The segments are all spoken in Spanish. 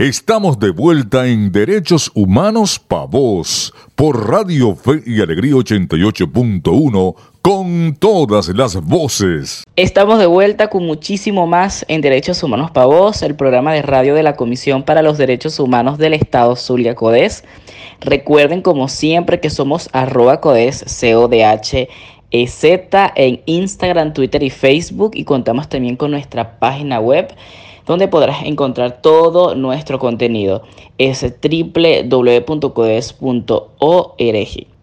Estamos de vuelta en Derechos Humanos Pa' Vos por Radio Fe y Alegría 88.1 con todas las voces. Estamos de vuelta con muchísimo más en Derechos Humanos Pa' Vos, el programa de radio de la Comisión para los Derechos Humanos del Estado Zulia Codes. Recuerden como siempre que somos arroba Codes, C-O-D-H Z en Instagram, Twitter y Facebook y contamos también con nuestra página web donde podrás encontrar todo nuestro contenido. Es www.codes.org.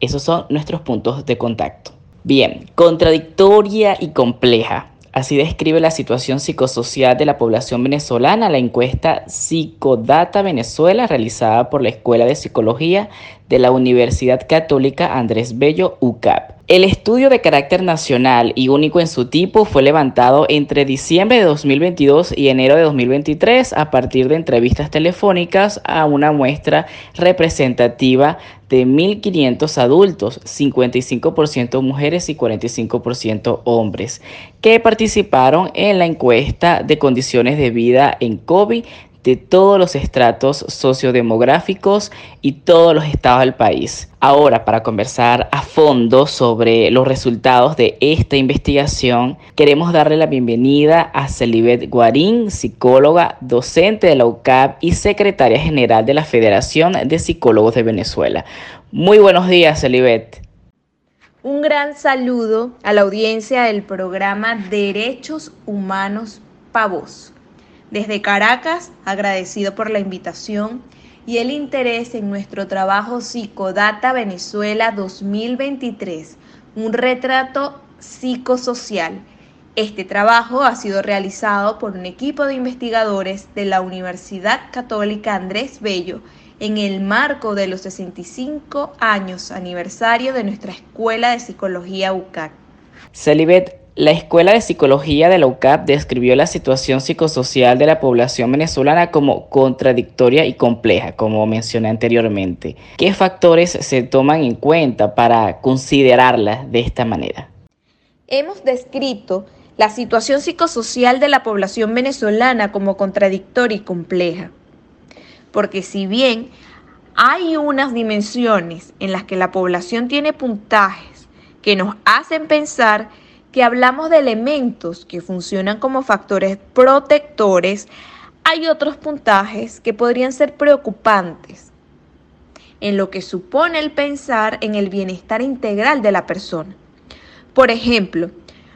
Esos son nuestros puntos de contacto. Bien, contradictoria y compleja. Así describe la situación psicosocial de la población venezolana la encuesta Psicodata Venezuela realizada por la Escuela de Psicología de la Universidad Católica Andrés Bello UCAP. El estudio de carácter nacional y único en su tipo fue levantado entre diciembre de 2022 y enero de 2023 a partir de entrevistas telefónicas a una muestra representativa de 1.500 adultos, 55% mujeres y 45% hombres, que participaron en la encuesta de condiciones de vida en COVID de todos los estratos sociodemográficos y todos los estados del país. Ahora, para conversar a fondo sobre los resultados de esta investigación, queremos darle la bienvenida a Celibet Guarín, psicóloga, docente de la UCAP y secretaria general de la Federación de Psicólogos de Venezuela. Muy buenos días, Celibet. Un gran saludo a la audiencia del programa Derechos Humanos Pavos. Desde Caracas, agradecido por la invitación y el interés en nuestro trabajo Psicodata Venezuela 2023, un retrato psicosocial. Este trabajo ha sido realizado por un equipo de investigadores de la Universidad Católica Andrés Bello en el marco de los 65 años aniversario de nuestra Escuela de Psicología UCAC. Celibet, la Escuela de Psicología de la UCAP describió la situación psicosocial de la población venezolana como contradictoria y compleja, como mencioné anteriormente. ¿Qué factores se toman en cuenta para considerarla de esta manera? Hemos descrito la situación psicosocial de la población venezolana como contradictoria y compleja, porque si bien hay unas dimensiones en las que la población tiene puntajes que nos hacen pensar que hablamos de elementos que funcionan como factores protectores, hay otros puntajes que podrían ser preocupantes en lo que supone el pensar en el bienestar integral de la persona. Por ejemplo,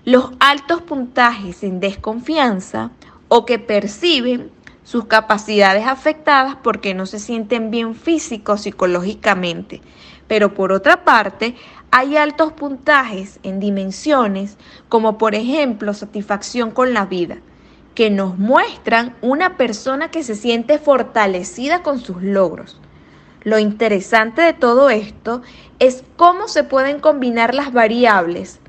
los altos puntajes en desconfianza o que perciben sus capacidades afectadas porque no se sienten bien físico o psicológicamente. Pero por otra parte, hay altos puntajes en dimensiones como por ejemplo satisfacción con la vida, que nos muestran una persona que se siente fortalecida con sus logros. Lo interesante de todo esto es cómo se pueden combinar las variables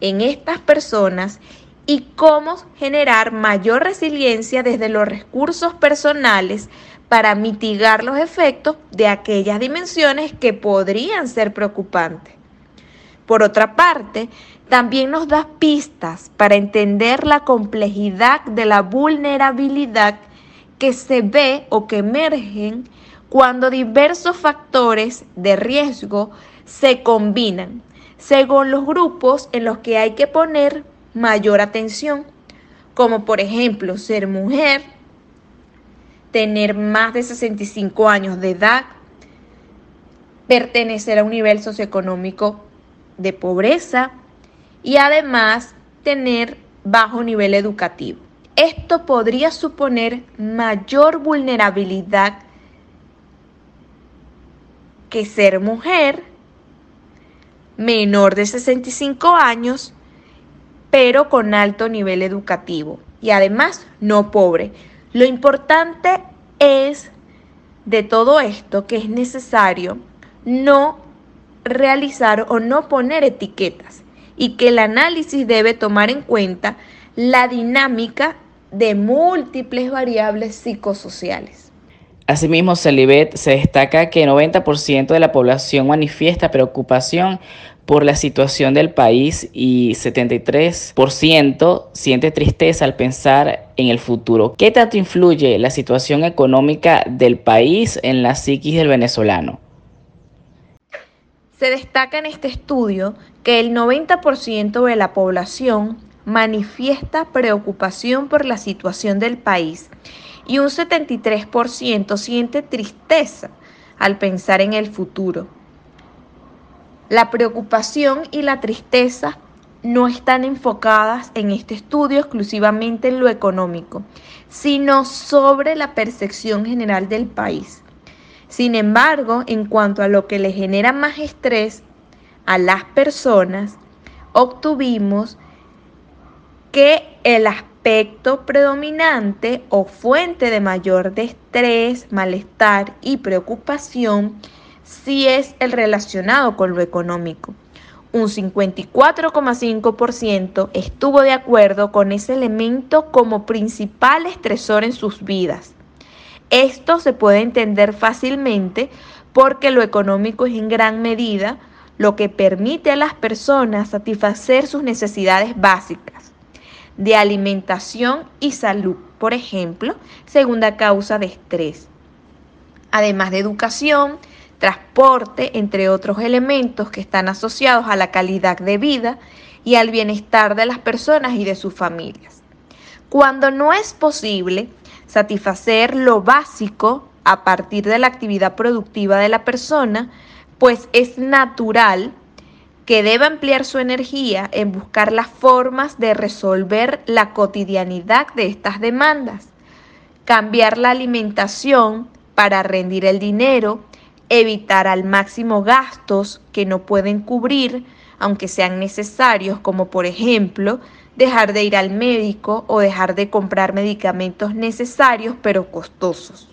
en estas personas y cómo generar mayor resiliencia desde los recursos personales para mitigar los efectos de aquellas dimensiones que podrían ser preocupantes. Por otra parte, también nos da pistas para entender la complejidad de la vulnerabilidad que se ve o que emergen cuando diversos factores de riesgo se combinan, según los grupos en los que hay que poner mayor atención, como por ejemplo ser mujer, tener más de 65 años de edad, pertenecer a un nivel socioeconómico de pobreza y además tener bajo nivel educativo. Esto podría suponer mayor vulnerabilidad que ser mujer, menor de 65 años, pero con alto nivel educativo y además no pobre. Lo importante es de todo esto que es necesario no realizar o no poner etiquetas y que el análisis debe tomar en cuenta la dinámica de múltiples variables psicosociales. Asimismo, Celibet se destaca que 90% de la población manifiesta preocupación por la situación del país y 73% siente tristeza al pensar en el futuro. ¿Qué tanto influye la situación económica del país en la psiquis del venezolano? Se destaca en este estudio que el 90% de la población manifiesta preocupación por la situación del país y un 73% siente tristeza al pensar en el futuro. La preocupación y la tristeza no están enfocadas en este estudio exclusivamente en lo económico, sino sobre la percepción general del país. Sin embargo, en cuanto a lo que le genera más estrés a las personas, obtuvimos que el aspecto predominante o fuente de mayor estrés, malestar y preocupación si es el relacionado con lo económico. Un 54,5% estuvo de acuerdo con ese elemento como principal estresor en sus vidas. Esto se puede entender fácilmente porque lo económico es en gran medida lo que permite a las personas satisfacer sus necesidades básicas de alimentación y salud, por ejemplo, segunda causa de estrés. Además de educación, transporte, entre otros elementos que están asociados a la calidad de vida y al bienestar de las personas y de sus familias. Cuando no es posible satisfacer lo básico a partir de la actividad productiva de la persona, pues es natural que deba emplear su energía en buscar las formas de resolver la cotidianidad de estas demandas, cambiar la alimentación para rendir el dinero, evitar al máximo gastos que no pueden cubrir, aunque sean necesarios, como por ejemplo dejar de ir al médico o dejar de comprar medicamentos necesarios pero costosos.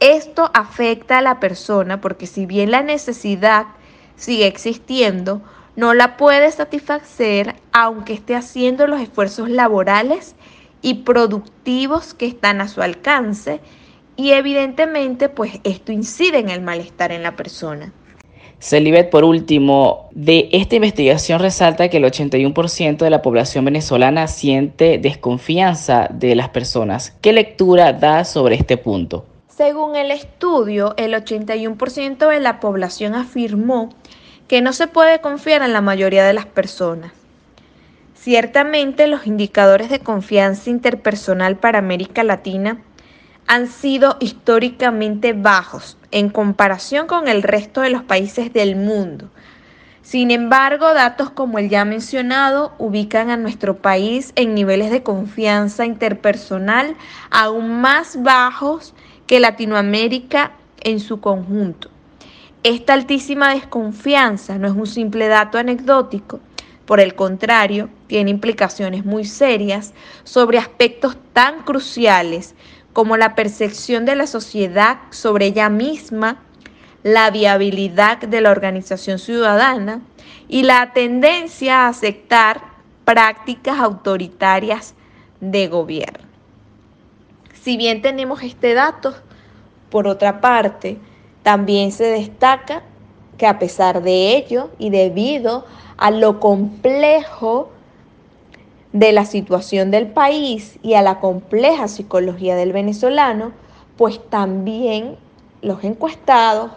Esto afecta a la persona porque si bien la necesidad sigue existiendo, no la puede satisfacer aunque esté haciendo los esfuerzos laborales y productivos que están a su alcance y evidentemente pues esto incide en el malestar en la persona. Celibet, por último, de esta investigación resalta que el 81% de la población venezolana siente desconfianza de las personas. ¿Qué lectura da sobre este punto? Según el estudio, el 81% de la población afirmó que no se puede confiar en la mayoría de las personas. Ciertamente los indicadores de confianza interpersonal para América Latina han sido históricamente bajos en comparación con el resto de los países del mundo. Sin embargo, datos como el ya mencionado ubican a nuestro país en niveles de confianza interpersonal aún más bajos que Latinoamérica en su conjunto. Esta altísima desconfianza no es un simple dato anecdótico, por el contrario, tiene implicaciones muy serias sobre aspectos tan cruciales como la percepción de la sociedad sobre ella misma, la viabilidad de la organización ciudadana y la tendencia a aceptar prácticas autoritarias de gobierno. Si bien tenemos este dato, por otra parte, también se destaca que a pesar de ello y debido a lo complejo de la situación del país y a la compleja psicología del venezolano, pues también los encuestados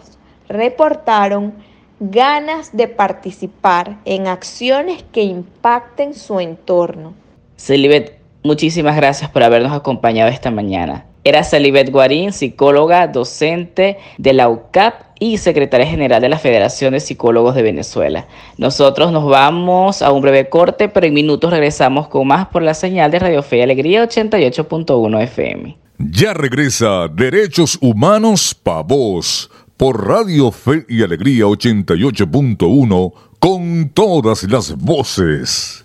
reportaron ganas de participar en acciones que impacten su entorno. Celibet, muchísimas gracias por habernos acompañado esta mañana. Era Celibet Guarín, psicóloga, docente de la UCAP y secretaria general de la Federación de Psicólogos de Venezuela. Nosotros nos vamos a un breve corte, pero en minutos regresamos con más por la señal de Radio Fe y Alegría 88.1 FM. Ya regresa Derechos Humanos Pa' Voz por Radio Fe y Alegría 88.1 con todas las voces.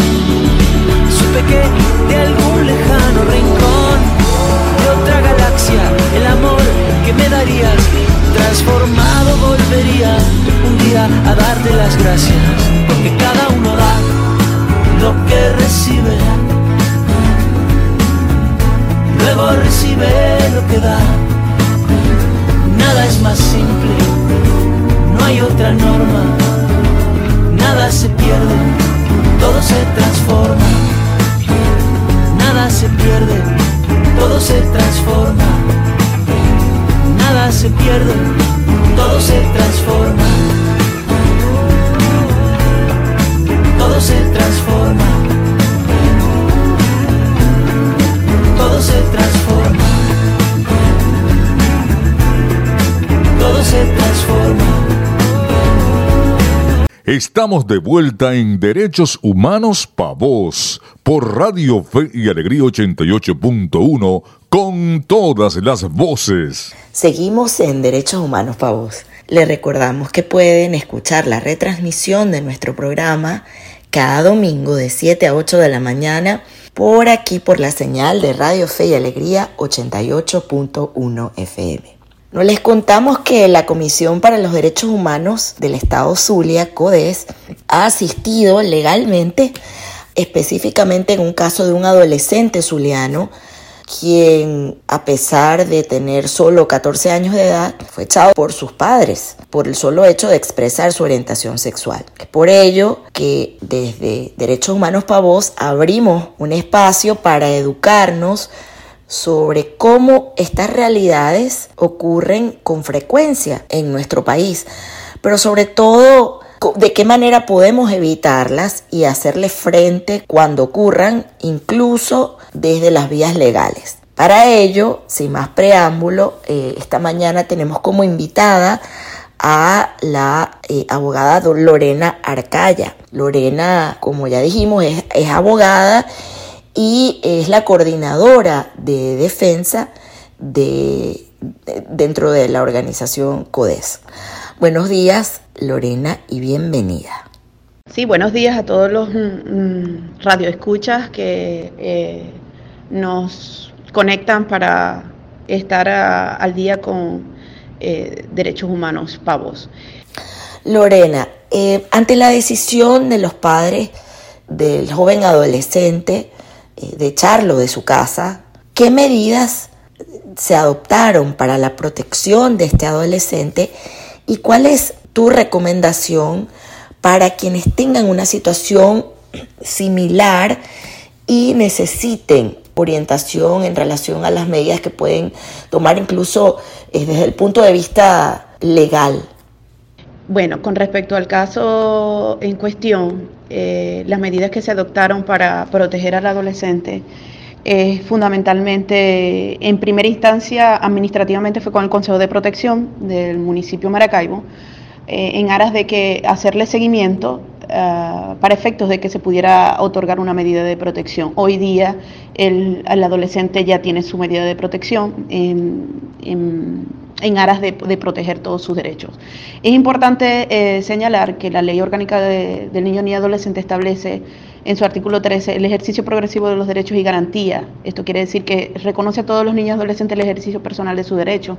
Estamos de vuelta en Derechos Humanos Pa' Voz por Radio Fe y Alegría 88.1 con todas las voces. Seguimos en Derechos Humanos Pa' Voz. Les recordamos que pueden escuchar la retransmisión de nuestro programa cada domingo de 7 a 8 de la mañana por aquí por la señal de Radio Fe y Alegría 88.1 FM. No les contamos que la Comisión para los Derechos Humanos del Estado Zulia, CODES, ha asistido legalmente, específicamente en un caso de un adolescente zuliano quien a pesar de tener solo 14 años de edad, fue echado por sus padres por el solo hecho de expresar su orientación sexual. Por ello que desde Derechos Humanos para Voz abrimos un espacio para educarnos sobre cómo estas realidades ocurren con frecuencia en nuestro país, pero sobre todo de qué manera podemos evitarlas y hacerle frente cuando ocurran, incluso desde las vías legales. Para ello, sin más preámbulo, eh, esta mañana tenemos como invitada a la eh, abogada Lorena Arcaya. Lorena, como ya dijimos, es, es abogada y es la coordinadora de defensa de, dentro de la organización CODES. Buenos días, Lorena, y bienvenida. Sí, buenos días a todos los mm, radioescuchas que eh, nos conectan para estar a- al día con eh, derechos humanos pavos. Lorena, eh, ante la decisión de los padres del joven adolescente de echarlo de su casa, ¿qué medidas se adoptaron para la protección de este adolescente y cuál es tu recomendación para quienes tengan una situación similar y necesiten orientación en relación a las medidas que pueden tomar incluso eh, desde el punto de vista legal? Bueno, con respecto al caso en cuestión, eh, las medidas que se adoptaron para proteger al adolescente, eh, fundamentalmente, en primera instancia, administrativamente fue con el Consejo de Protección del municipio Maracaibo, en aras de que hacerle seguimiento Ah, para efectos de que se pudiera otorgar una medida de protección. Hoy día el, adolescente ya tiene su medida de protección en, aras de, proteger todos sus derechos. Es importante eh, señalar que la Ley Orgánica del Niño y Adolescente establece en su artículo 13 el ejercicio progresivo de los derechos y garantía. Esto quiere decir que reconoce a todos los niños y adolescentes el ejercicio personal de sus derechos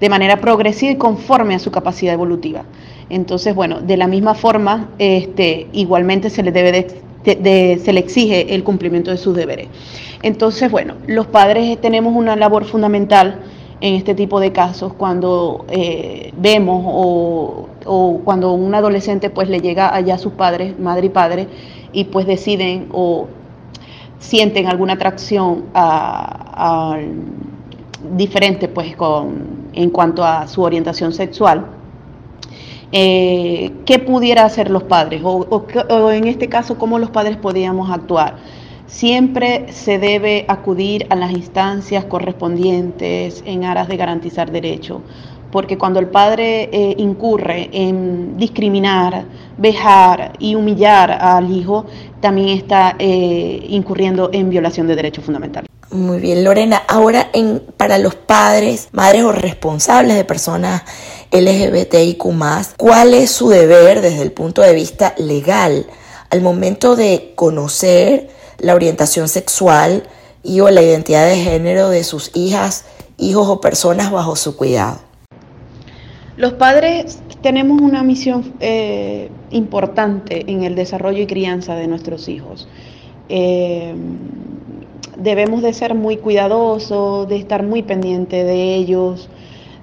de manera progresiva y conforme a su capacidad evolutiva. Entonces, bueno, de la misma forma, este, igualmente se le debe se le exige el cumplimiento de sus deberes. Entonces, bueno, los padres tenemos una labor fundamental en este tipo de casos cuando eh, vemos o, cuando un adolescente pues le llega allá a sus padres, madre y padre, y pues deciden o sienten alguna atracción diferente pues con, en cuanto a su orientación sexual eh, qué pudiera hacer los padres o, en este caso cómo los padres podíamos actuar. Siempre se debe acudir a las instancias correspondientes en aras de garantizar derechos, porque cuando el padre eh, incurre en discriminar, vejar y humillar al hijo, también está eh, incurriendo en violación de derechos fundamentales. Muy bien, Lorena. Ahora, en, para los padres, madres o responsables de personas LGBTIQ, ¿cuál es su deber desde el punto de vista legal al momento de conocer la orientación sexual y o la identidad de género de sus hijas, hijos o personas bajo su cuidado? Los padres tenemos una misión eh, importante en el desarrollo y crianza de nuestros hijos. Eh, debemos de ser muy cuidadosos, de estar muy pendientes de ellos,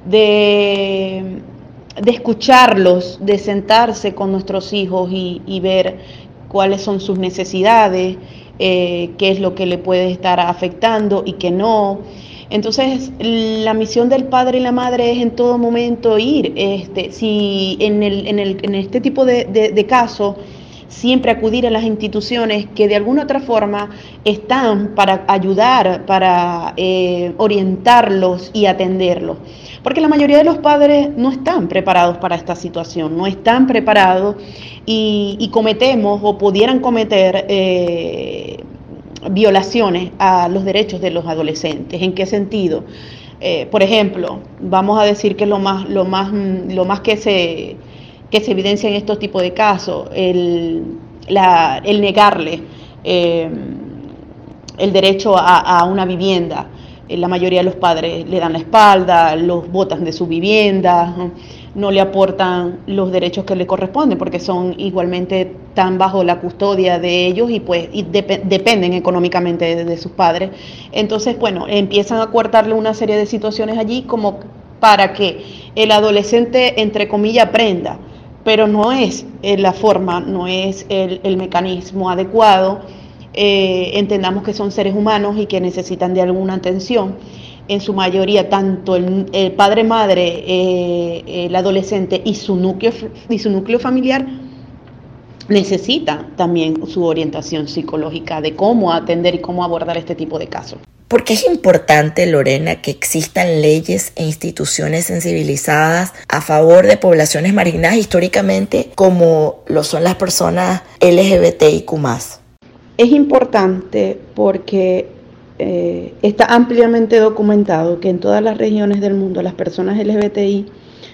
de, escucharlos, de sentarse con nuestros hijos y, ver cuáles son sus necesidades, eh, qué es lo que le puede estar afectando y qué no. Entonces, la misión del padre y la madre es en todo momento ir, este, si en, el, en, el, en este tipo de, de casos, siempre acudir a las instituciones que de alguna otra forma están para ayudar, para eh, orientarlos y atenderlos. Porque la mayoría de los padres no están preparados para esta situación, no están preparados y, cometemos o pudieran cometer eh, violaciones a los derechos de los adolescentes. ¿En qué sentido? Eh, por ejemplo, vamos a decir que lo más, lo más, lo más que se que se evidencia en estos tipos de casos, el, negarle eh, el derecho a, una vivienda. La mayoría de los padres le dan la espalda, los botan de su vivienda, le aportan los derechos que le corresponden porque son igualmente tan bajo la custodia de ellos y pues dependen económicamente de, sus padres. Entonces, bueno, empiezan a cortarle una serie de situaciones allí como para que el adolescente, entre comillas, aprenda pero no es eh, la forma, no es el, mecanismo adecuado. Eh, entendamos que son seres humanos y que necesitan de alguna atención. En su mayoría, tanto el, padre, madre, eh, el adolescente y su, núcleo, y su núcleo familiar necesitan también su orientación psicológica de cómo atender y cómo abordar este tipo de casos. Porque es importante, Lorena, que existan leyes e instituciones sensibilizadas a favor de poblaciones marginadas históricamente como lo son las personas LGBTIQ. Es importante porque eh, está ampliamente documentado que en todas las regiones del mundo las personas LGBTI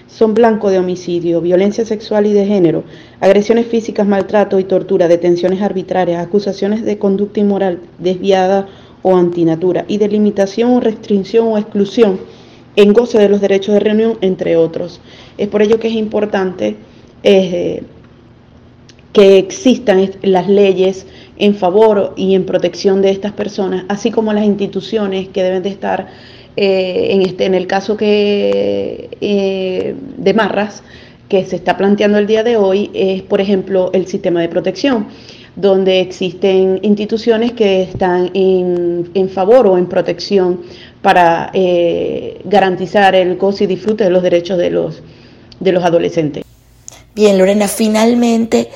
son blanco de homicidio, violencia sexual y de género, agresiones físicas, maltrato y tortura, detenciones arbitrarias, acusaciones de conducta inmoral desviada o antinatura y de limitación o restricción o exclusión en goce de los derechos de reunión, entre otros. Es por ello que es importante eh, que existan las leyes en favor y en protección de estas personas, así como las instituciones que deben de estar, eh, en, este, en el caso que, eh, de Marras, que se está planteando el día de hoy es, por ejemplo, el sistema de protección, donde existen instituciones que están en, favor o en protección para eh, garantizar el goce y disfrute de los derechos de los, de los adolescentes. Bien, Lorena, finalmente,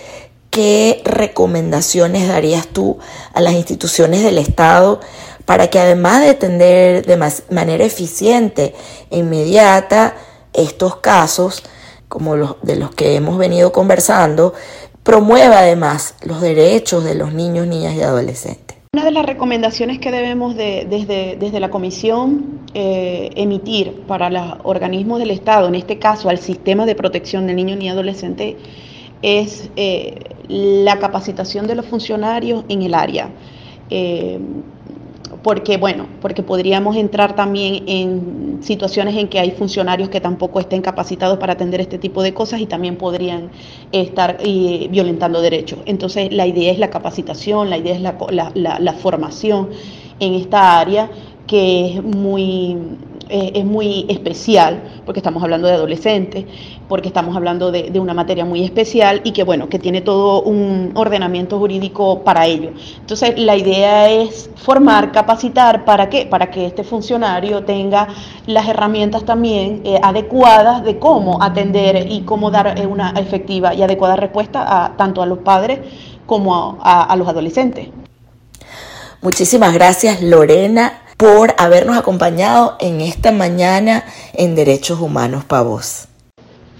¿qué recomendaciones darías tú a las instituciones del Estado para que además de atender de manera eficiente e inmediata estos casos, como los de los que hemos venido conversando, promueva además los derechos de los niños, niñas y adolescentes. Una de las recomendaciones que debemos desde, desde, la Comisión eh, emitir para los organismos del Estado, en este caso al sistema de protección del niño y adolescente, es eh, la capacitación de los funcionarios en el área. Eh, porque bueno, porque podríamos entrar también en situaciones en que hay funcionarios que tampoco estén capacitados para atender este tipo de cosas y también podrían estar eh, violentando derechos. Entonces la idea es la capacitación, la idea es la formación en esta área que es muy eh, es muy especial, porque estamos hablando de adolescentes, porque estamos hablando de, una materia muy especial y que, bueno, que tiene todo un ordenamiento jurídico para ello. Entonces, la idea es formar, capacitar, ¿para qué? Para que este funcionario tenga las herramientas también eh, adecuadas de cómo atender y cómo dar eh, una efectiva y adecuada respuesta a, tanto a los padres como a los adolescentes. Muchísimas gracias, Lorena por habernos acompañado en esta mañana en Derechos Humanos para Vos.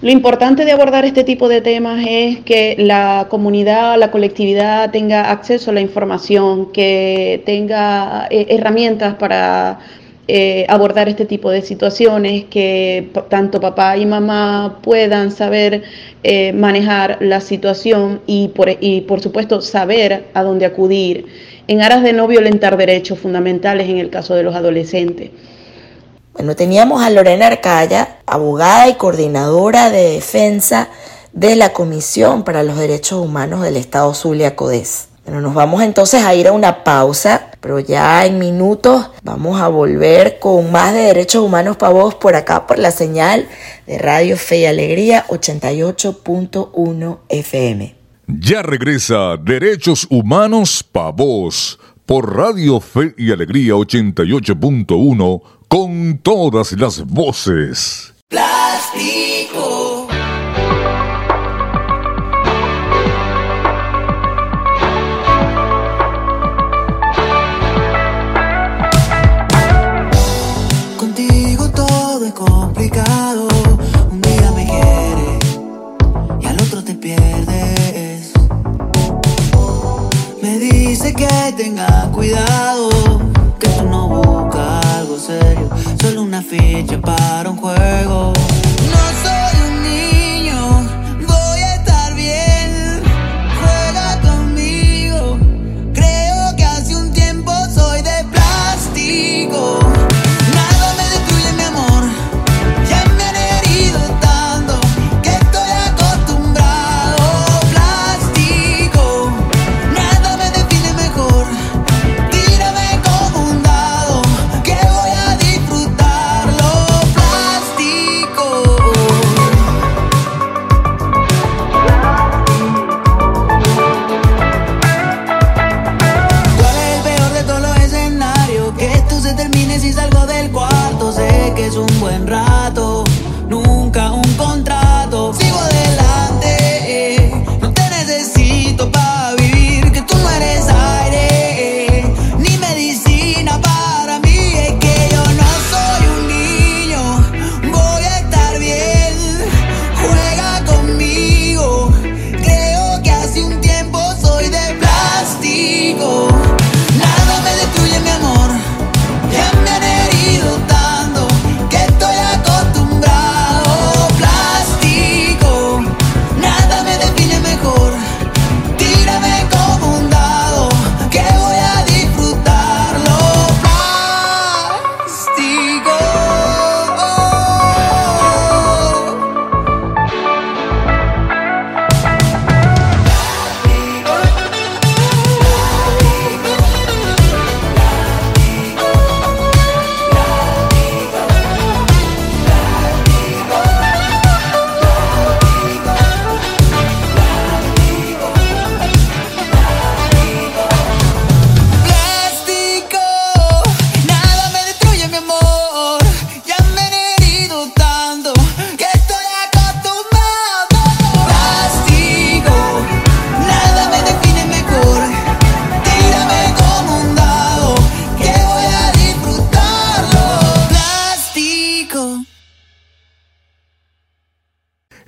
Lo importante de abordar este tipo de temas es que la comunidad, la colectividad tenga acceso a la información, que tenga eh, herramientas para eh, abordar este tipo de situaciones, que tanto papá y mamá puedan saber eh, manejar la situación y por, y por supuesto saber a dónde acudir en aras de no violentar derechos fundamentales en el caso de los adolescentes. Bueno, teníamos a Lorena Arcaya, abogada y coordinadora de defensa de la Comisión para los Derechos Humanos del Estado Zulia Codés. Bueno, nos vamos entonces a ir a una pausa, pero ya en minutos vamos a volver con más de Derechos Humanos para vos por acá, por la señal de Radio Fe y Alegría 88.1 FM. Ya regresa Derechos Humanos Pa' Vos por Radio Fe y Alegría 88.1 con todas las voces.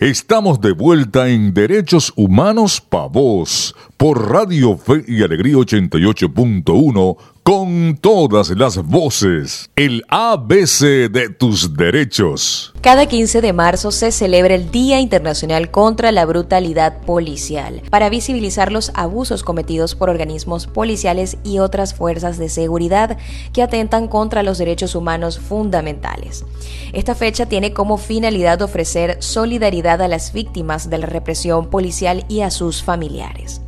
Estamos de vuelta en Derechos Humanos Pa' Vos por Radio Fe y Alegría 88.1 con todas las voces. El ABC de tus derechos. Cada 15 de marzo se celebra el Día Internacional contra la Brutalidad Policial para visibilizar los abusos cometidos por organismos policiales y otras fuerzas de seguridad que atentan contra los derechos humanos fundamentales. Esta fecha tiene como finalidad ofrecer solidaridad a las víctimas de la represión policial y a sus familiares.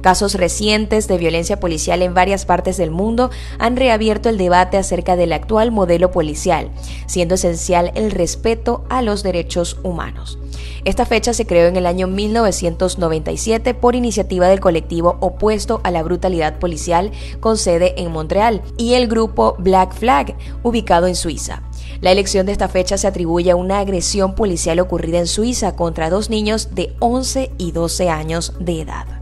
Casos recientes de violencia policial en varias partes del mundo han reabierto el debate acerca del actual modelo policial, siendo esencial el respeto a los derechos humanos. Esta fecha se creó en el año 1997 por iniciativa del colectivo opuesto a la brutalidad policial con sede en Montreal y el grupo Black Flag, ubicado en Suiza. La elección de esta fecha se atribuye a una agresión policial ocurrida en Suiza contra dos niños de 11 y 12 años de edad.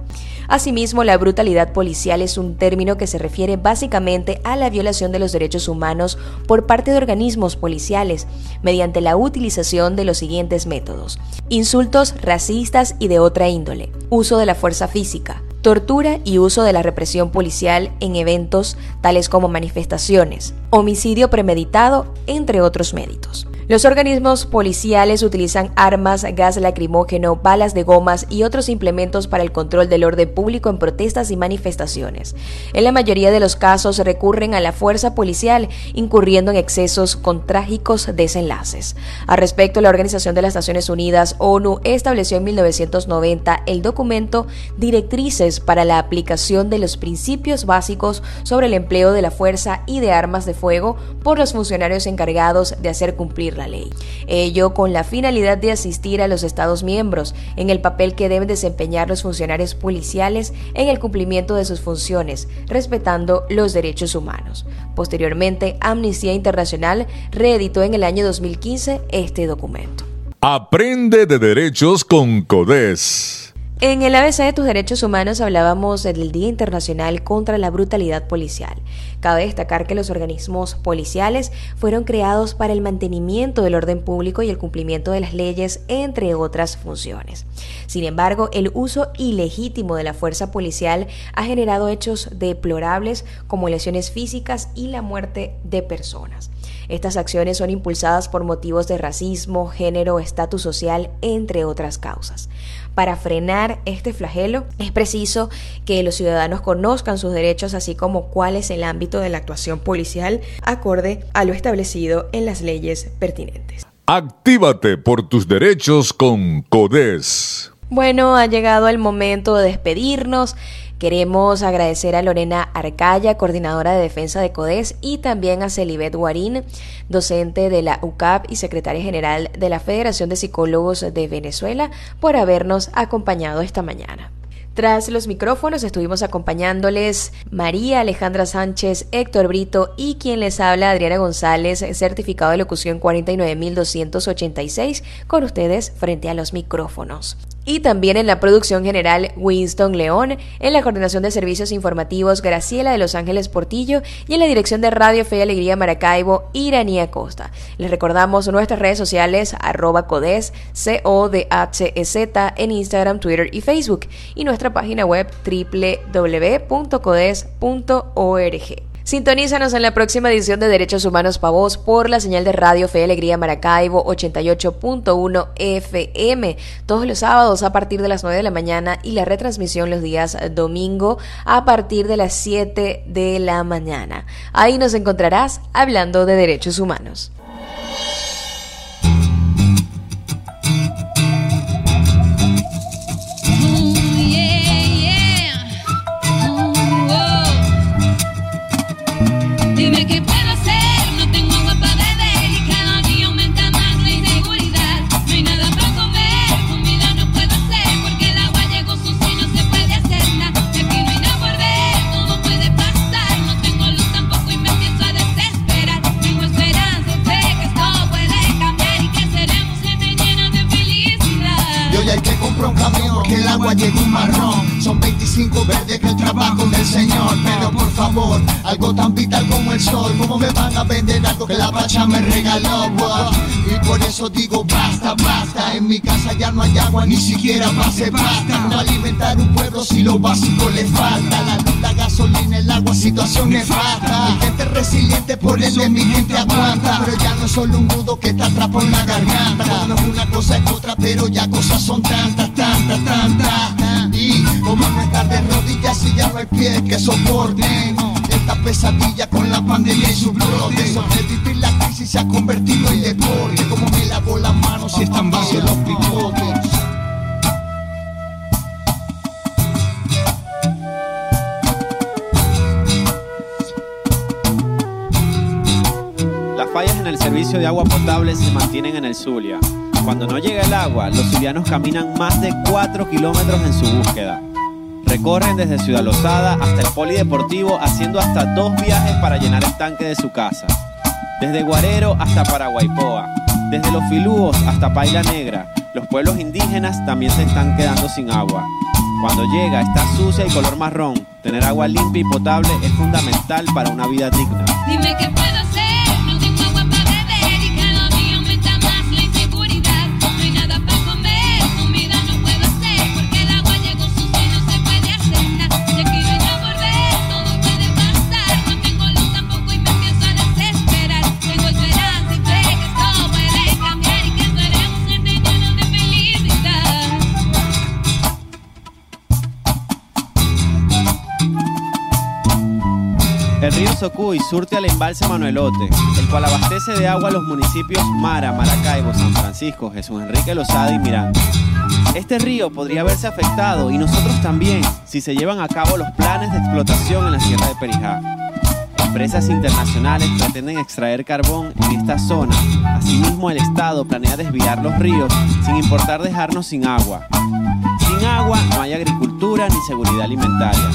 Asimismo, la brutalidad policial es un término que se refiere básicamente a la violación de los derechos humanos por parte de organismos policiales mediante la utilización de los siguientes métodos. Insultos racistas y de otra índole, uso de la fuerza física, tortura y uso de la represión policial en eventos tales como manifestaciones, homicidio premeditado, entre otros méritos. Los organismos policiales utilizan armas, gas lacrimógeno, balas de gomas y otros implementos para el control del orden público en protestas y manifestaciones. En la mayoría de los casos recurren a la fuerza policial, incurriendo en excesos con trágicos desenlaces. Al respecto, la Organización de las Naciones Unidas, ONU, estableció en 1990 el documento Directrices para la aplicación de los principios básicos sobre el empleo de la fuerza y de armas de fuego por los funcionarios encargados de hacer cumplir la ley. Ello con la finalidad de asistir a los Estados miembros en el papel que deben desempeñar los funcionarios policiales en el cumplimiento de sus funciones, respetando los derechos humanos. Posteriormente, Amnistía Internacional reeditó en el año 2015 este documento. Aprende de derechos con CODES. En el ABC de tus derechos humanos hablábamos del Día Internacional contra la Brutalidad Policial. Cabe destacar que los organismos policiales fueron creados para el mantenimiento del orden público y el cumplimiento de las leyes, entre otras funciones. Sin embargo, el uso ilegítimo de la fuerza policial ha generado hechos deplorables como lesiones físicas y la muerte de personas. Estas acciones son impulsadas por motivos de racismo, género, estatus social, entre otras causas. Para frenar este flagelo es preciso que los ciudadanos conozcan sus derechos así como cuál es el ámbito de la actuación policial acorde a lo establecido en las leyes pertinentes. Actívate por tus derechos con CODES. Bueno, ha llegado el momento de despedirnos. Queremos agradecer a Lorena Arcaya, coordinadora de defensa de CODES, y también a Celibet Guarín, docente de la UCAP y secretaria general de la Federación de Psicólogos de Venezuela, por habernos acompañado esta mañana. Tras los micrófonos estuvimos acompañándoles María Alejandra Sánchez, Héctor Brito y quien les habla Adriana González, certificado de locución 49286, con ustedes frente a los micrófonos y también en la producción general Winston León, en la coordinación de servicios informativos Graciela de Los Ángeles Portillo y en la dirección de Radio Fe y Alegría Maracaibo Iranía Costa. Les recordamos nuestras redes sociales arroba codes, C-O-D-H-E-Z en Instagram, Twitter y Facebook y nuestra página web www.codes.org. Sintonízanos en la próxima edición de Derechos Humanos Pa' Voz por la señal de Radio Fe Alegría Maracaibo 88.1 FM todos los sábados a partir de las 9 de la mañana y la retransmisión los días domingo a partir de las 7 de la mañana. Ahí nos encontrarás hablando de derechos humanos. 25 verdes que el trabajo del Señor. Pero por favor, algo tan vital como el sol. ¿Cómo me van a vender algo que la pacha me regaló? Y por eso digo basta, basta. En mi casa ya no hay agua, ni siquiera pase basta. No alimentar un pueblo si lo básico le falta. La luz, la gasolina, el agua, situación nefasta. Mi gente resiliente, por ende mi gente aguanta. Pero ya no es solo un nudo que te atrapa en la garganta. No es una cosa es otra, pero ya cosas son tantas, tantas, tantas. Y como no estar de rodillas y ya no hay pies que soporten esta pesadilla con la pandemia y su brote. Sobrevivir la crisis se ha convertido en deporte. Como me lavo las manos si están vacíos los pipotes. Las fallas en el servicio de agua potable se mantienen en el Zulia. Cuando no llega el agua, los zulianos caminan más de 4 kilómetros en su búsqueda. Recorren desde Ciudad Lozada hasta el Polideportivo haciendo hasta dos viajes para llenar el tanque de su casa. Desde Guarero hasta Paraguaypoa, desde Los Filúos hasta Paila Negra, los pueblos indígenas también se están quedando sin agua. Cuando llega está sucia y color marrón. Tener agua limpia y potable es fundamental para una vida digna. Dime puedo El río Socuy surte al embalse Manuelote, el cual abastece de agua a los municipios Mara, Maracaibo, San Francisco, Jesús Enrique Lozada y Miranda. Este río podría verse afectado y nosotros también si se llevan a cabo los planes de explotación en la Sierra de Perijá. Empresas internacionales pretenden extraer carbón en esta zona. Asimismo, el Estado planea desviar los ríos sin importar dejarnos sin agua. Sin agua no hay agricultura ni seguridad alimentaria.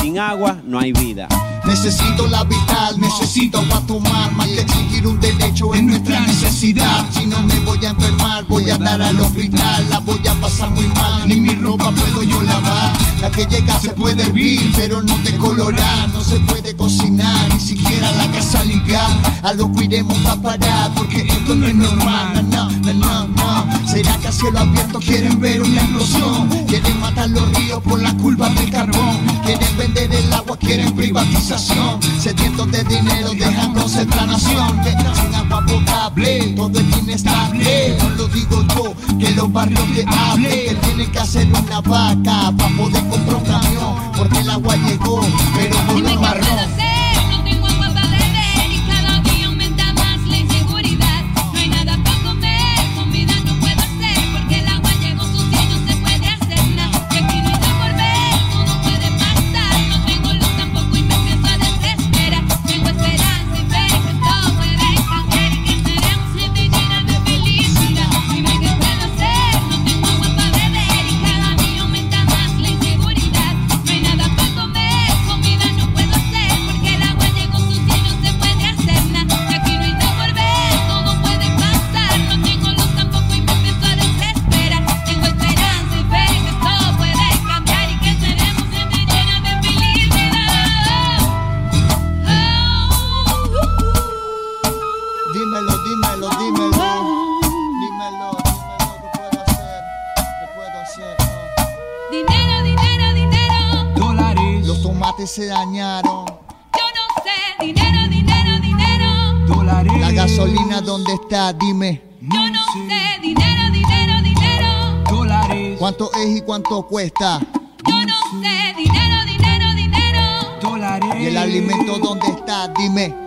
Sin agua no hay vida. Necesito la vital, necesito agua tomar, más que exigir un derecho es nuestra necesidad. Si no me voy a enfermar, voy a dar al hospital, la voy a pasar muy mal, ni mi ropa puedo yo lavar. La que llega se puede hervir, pero no decolorar, no se puede cocinar, ni siquiera la casa limpiar. Algo cuidemos para parar, porque esto no es normal, no, no, no, no. Será que a cielo abierto quieren ver una explosión, quieren matar los ríos por la culpa del carbón, quieren vender el agua, quieren privatización, sedientos de dinero dejándose esta nación, que sin agua potable, todo es inestable, no lo digo yo, que los barrios te hablen, que tienen que hacer una vaca para poder comprar un camión, porque el agua llegó, pero con qué marrón. Cuánto cuesta? Yo no sé, dinero, dinero, dinero. ¿Y el alimento dónde está? Dime.